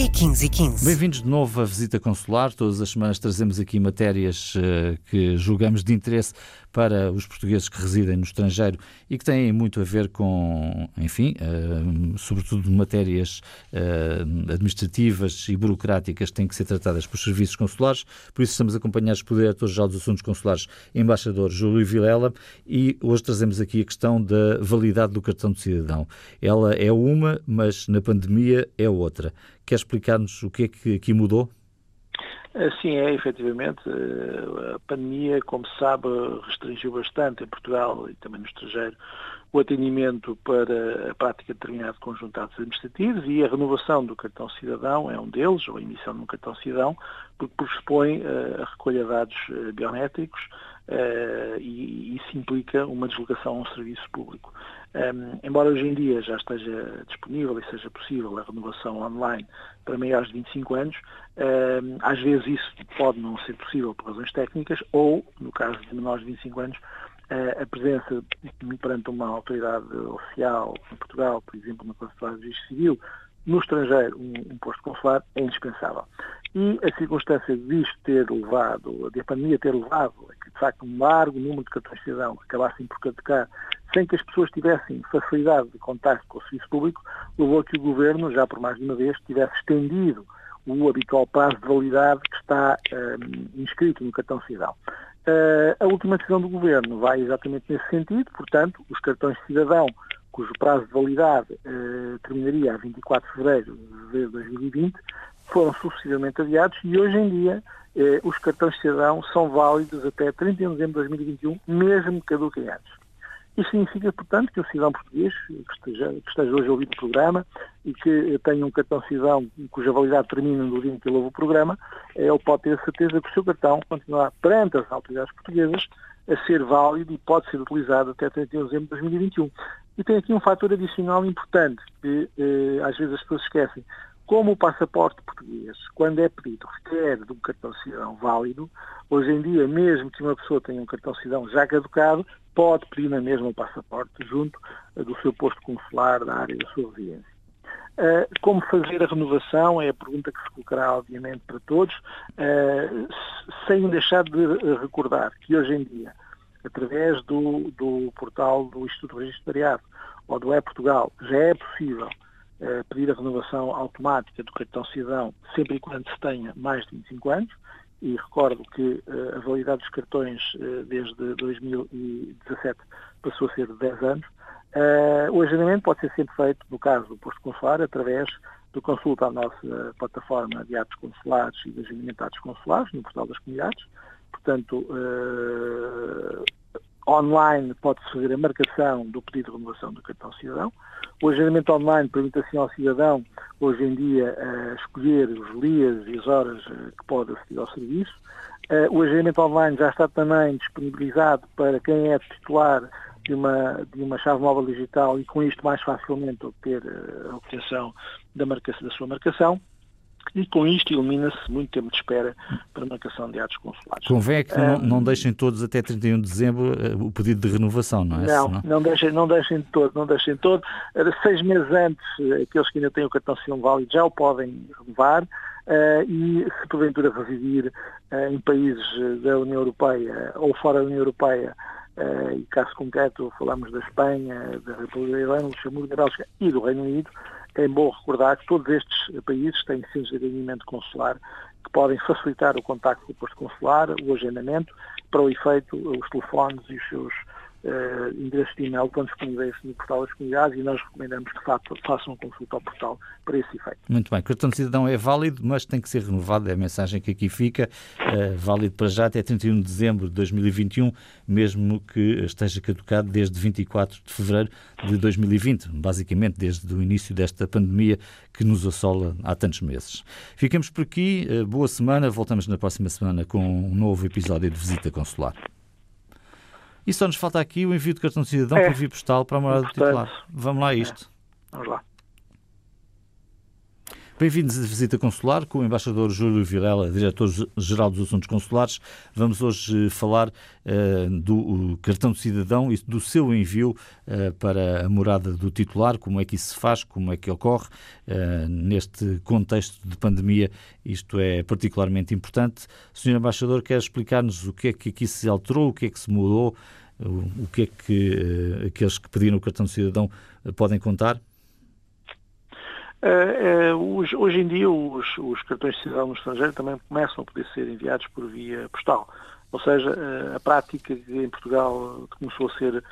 e 15 e 15. Bem-vindos de novo à Visita Consular. Todas as semanas trazemos aqui matérias uh, que julgamos de interesse para os portugueses que residem no estrangeiro e que têm muito a ver com, enfim, uh, sobretudo matérias uh, administrativas e burocráticas que têm que ser tratadas pelos serviços consulares. Por isso estamos acompanhados pelo Diretor-Geral dos Assuntos Consulares, Embaixador Júlio Vilela, e hoje trazemos aqui a questão da validade do cartão de cidadão. Ela é uma, mas na pandemia é outra. Quer explicar-nos o que é que aqui mudou? Eh, sim, é efetivamente. Eh, a pandemia, como se sabe, restringiu bastante em Portugal e também no estrangeiro o atendimento para a prática de determinado conjunto de atos administrativos e a renovação do cartão cidadão é um deles, ou a emissão de um cartão cidadão, porque pressupõe eh, a recolha de dados biométricos e isso implica uma deslocação a um serviço público. Um, embora hoje em dia já esteja disponível e seja possível a renovação online para maiores de 25 anos, um, às vezes isso pode não ser possível por razões técnicas ou, no caso de menores de 25 anos, uh, a presença perante uma autoridade oficial em Portugal, por exemplo, no Consulado de Registro Civil, no estrangeiro um, um, posto consular é indispensável. E a circunstância de isto ter levado, de a pandemia ter levado a que, de facto, um largo número de cartões de cidadão acabassem por caducar sem que as pessoas tivessem facilidade de contacto com o serviço público, levou a que o Governo, já por mais de uma vez, tivesse estendido o habitual prazo de validade que está um, inscrito no cartão cidadão. Uh, a última decisão do Governo vai exatamente nesse sentido, portanto, os cartões de cidadão cujo prazo de validade uh, terminaria a 24 de fevereiro de 2020, foram sucessivamente adiados e hoje em dia uh, os cartões de cidadão são válidos até 31 de dezembro de 2021, mesmo que Isso significa, portanto, que o cidadão português que esteja, que esteja hoje a ouvir o programa e que tenha um cartão cidadão cuja validade termina no dia em que ele ouve o programa, ele pode ter a certeza que o seu cartão continuará perante as autoridades portuguesas a ser válido e pode ser utilizado até 31 de dezembro de 2021. E tem aqui um fator adicional importante que eh, às vezes as pessoas esquecem. Como o passaporte português, quando é pedido, requer de um cartão cidadão válido, hoje em dia, mesmo que uma pessoa tenha um cartão cidadão já caducado, pode pedir na mesma o passaporte junto do seu posto consular da área da sua residência. Uh, como fazer a renovação é a pergunta que se colocará, obviamente, para todos, uh, sem deixar de recordar que hoje em dia, através do, do portal do Instituto Registariado ou do E-Portugal, já é possível uh, pedir a renovação automática do cartão cidadão sempre e quando se tenha mais de 25 anos e recordo que uh, a validade dos cartões uh, desde 2017 passou a ser de 10 anos. Uh, o agendamento pode ser sempre feito, no caso do posto consular, através do consulta à nossa plataforma de atos consulares e de agendamento de atos consulares, no portal das comunidades. Portanto, online pode-se fazer a marcação do pedido de renovação do cartão cidadão. O agendamento online permite assim ao cidadão, hoje em dia, uh, escolher os dias e as horas uh, que pode assistir ao serviço. Uh, o agendamento online já está também disponibilizado para quem é titular de uma, de uma chave móvel digital e com isto mais facilmente obter a obtenção da, marcação, da sua marcação e com isto elimina-se muito tempo de espera para marcação de atos consulares. Convém é que não, não, deixem todos até 31 de dezembro eh, o pedido de renovação, não é? Não, não, não deixem, não deixem todo, não deixem todo. Seis meses antes, eh, aqueles que ainda têm o cartão cidadão válido já o podem renovar. Uh, e se porventura residir uh, em países da União Europeia ou fora da União Europeia, uh, e caso concreto falamos da Espanha, da República da Irlanda, Luxemburgo, da Bélgica e do Reino Unido, é bom recordar que todos estes países têm centros de atendimento consular que podem facilitar o contacto com o posto consular, o agendamento, para o efeito, os telefones e os seus uh, endereços de e-mail estão disponíveis no portal das comunidades e nós recomendamos que façam, façam consulta ao portal para esse efeito. Muito bem. O cartão de cidadão é válido, mas tem que ser renovado, é a mensagem que aqui fica. Uh, válido para já até 31 de dezembro de 2021, mesmo que esteja caducado desde 24 de fevereiro de 2020, basicamente desde o início desta pandemia que nos assola há tantos meses. Ficamos por aqui. Uh, boa semana. Voltamos na próxima semana com um novo episódio de Visita Consular. E só nos falta aqui o envio de cartão de cidadão é. por via postal para a morada do titular. Vamos lá a isto. É. Vamos lá. Bem-vindos à visita consular com o embaixador Júlio Vilela, diretor-geral dos Assuntos Consulares. Vamos hoje falar uh, do cartão de cidadão e do seu envio uh, para a morada do titular, como é que isso se faz, como é que ocorre uh, neste contexto de pandemia. Isto é particularmente importante. Senhor embaixador, quer explicar-nos o que é que aqui se alterou, o que é que se mudou, o que é que aqueles que pediram o cartão de cidadão podem contar? Uh, uh, hoje, em dia os, os, cartões de cidadão no estrangeiro também começam a poder ser enviados por via postal. Ou seja, uh, a prática que em Portugal começou a ser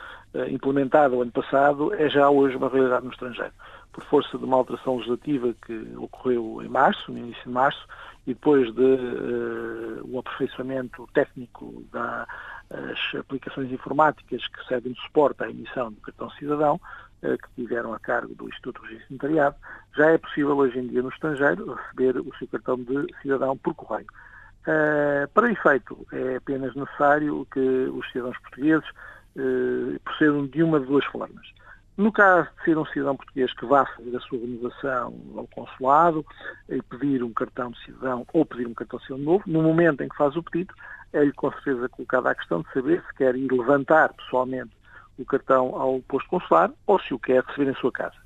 implementada o ano passado é já hoje uma realidade no estrangeiro. Por força de uma alteração legislativa que ocorreu em março, no início de março, e depois de um aperfeiçoamento técnico das aplicações informáticas que servem de suporte à emissão do cartão cidadão, que tiveram a cargo do Instituto de Registro Notariado, já é possível hoje em dia no estrangeiro receber o seu cartão de cidadão por correio. Uh, para efeito, é apenas necessário que os cidadãos portugueses uh, procedam de uma de duas formas. No caso de ser um cidadão português que vá fazer a sua renovação ao consulado e pedir um cartão de cidadão ou pedir um cartão de cidadão novo, no momento em que faz o pedido, é-lhe com certeza colocada a questão de saber se quer ir levantar pessoalmente o cartão ao posto consular ou se o quer receber em sua casa.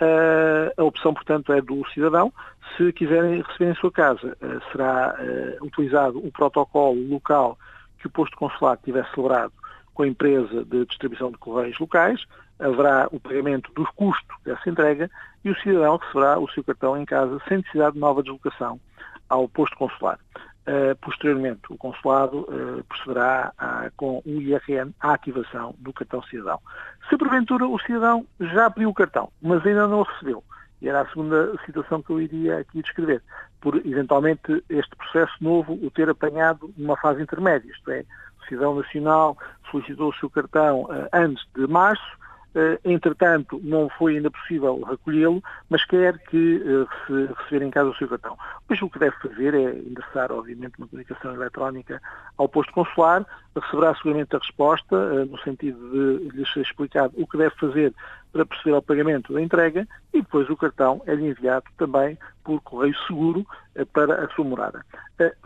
Uh, a opção, portanto, é do cidadão. Se quiserem receber em sua casa, uh, será uh, utilizado o protocolo local que o posto consular tiver celebrado com a empresa de distribuição de correios locais. Haverá o pagamento dos custos dessa entrega e o cidadão receberá o seu cartão em casa sem necessidade de nova deslocação ao posto consular. Uh, posteriormente, o consulado uh, procederá a, com o IRN à ativação do cartão cidadão. Se porventura o cidadão já pediu o cartão, mas ainda não o recebeu, e era a segunda situação que eu iria aqui descrever, por eventualmente este processo novo o ter apanhado numa fase intermédia, isto é, o cidadão nacional solicitou o seu cartão uh, antes de março, entretanto, não foi ainda possível recolhê-lo, mas quer que uh, receber em casa o seu cartão. Pois o que deve fazer é endereçar, obviamente, uma comunicação eletrónica ao posto consular, receberá seguramente a resposta, uh, no sentido de lhes ser explicado o que deve fazer para proceder ao pagamento da entrega e depois o cartão é-lhe enviado também por correio seguro para a sua morada.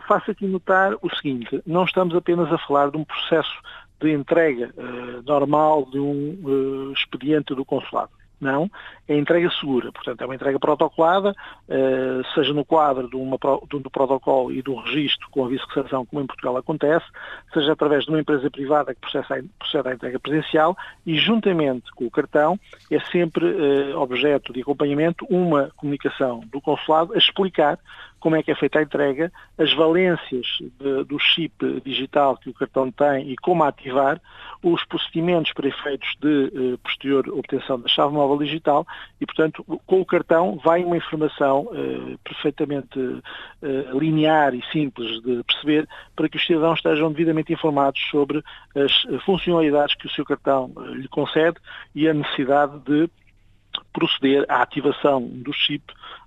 Faço aqui notar o seguinte, não estamos apenas a falar de um processo de entrega uh, normal de um uh, expediente do consulado. Não, é entrega segura, portanto é uma entrega protocolada, uh, seja no quadro de uma, do, do protocolo e do registro com a vice-recepção, como em Portugal acontece, seja através de uma empresa privada que processa a, processa a entrega presencial e juntamente com o cartão é sempre objeto de acompanhamento uma comunicação do consulado a explicar como é que é feita a entrega, as valências de, do chip digital que o cartão tem e como ativar, os procedimentos para efeitos de eh, posterior obtenção da chave móvel digital e, portanto, com o cartão vai uma informação eh, perfeitamente eh, linear e simples de perceber para que os cidadãos estejam devidamente informados sobre as funcionalidades que o seu cartão lhe concede e a necessidade de proceder à ativação do chip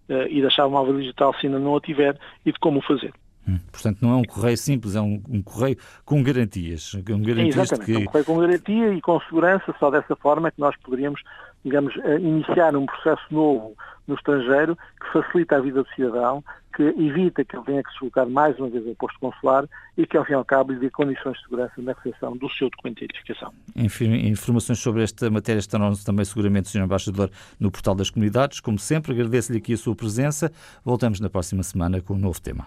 uh, e da chave móvel digital se ainda não a tiver e de como o fazer. Hum, portanto, não é um correio simples, é um, um correio com garantias. Com garantias Exatamente, que... é um correio com garantia e com segurança, só dessa forma é que nós poderíamos, digamos, eh, iniciar um processo novo no estrangeiro que facilita a vida do cidadão, que evita que ele tenha que se deslocar mais uma vez ao posto consular e que, ao fim e ao cabo, lhe dê condições de segurança na recepção do seu documento de identificação. Enfim, informações sobre esta matéria estarão também seguramente, Sr. Embaixador, no portal das comunidades. Como sempre, agradeço-lhe aqui a sua presença. Voltamos na próxima semana com um novo tema.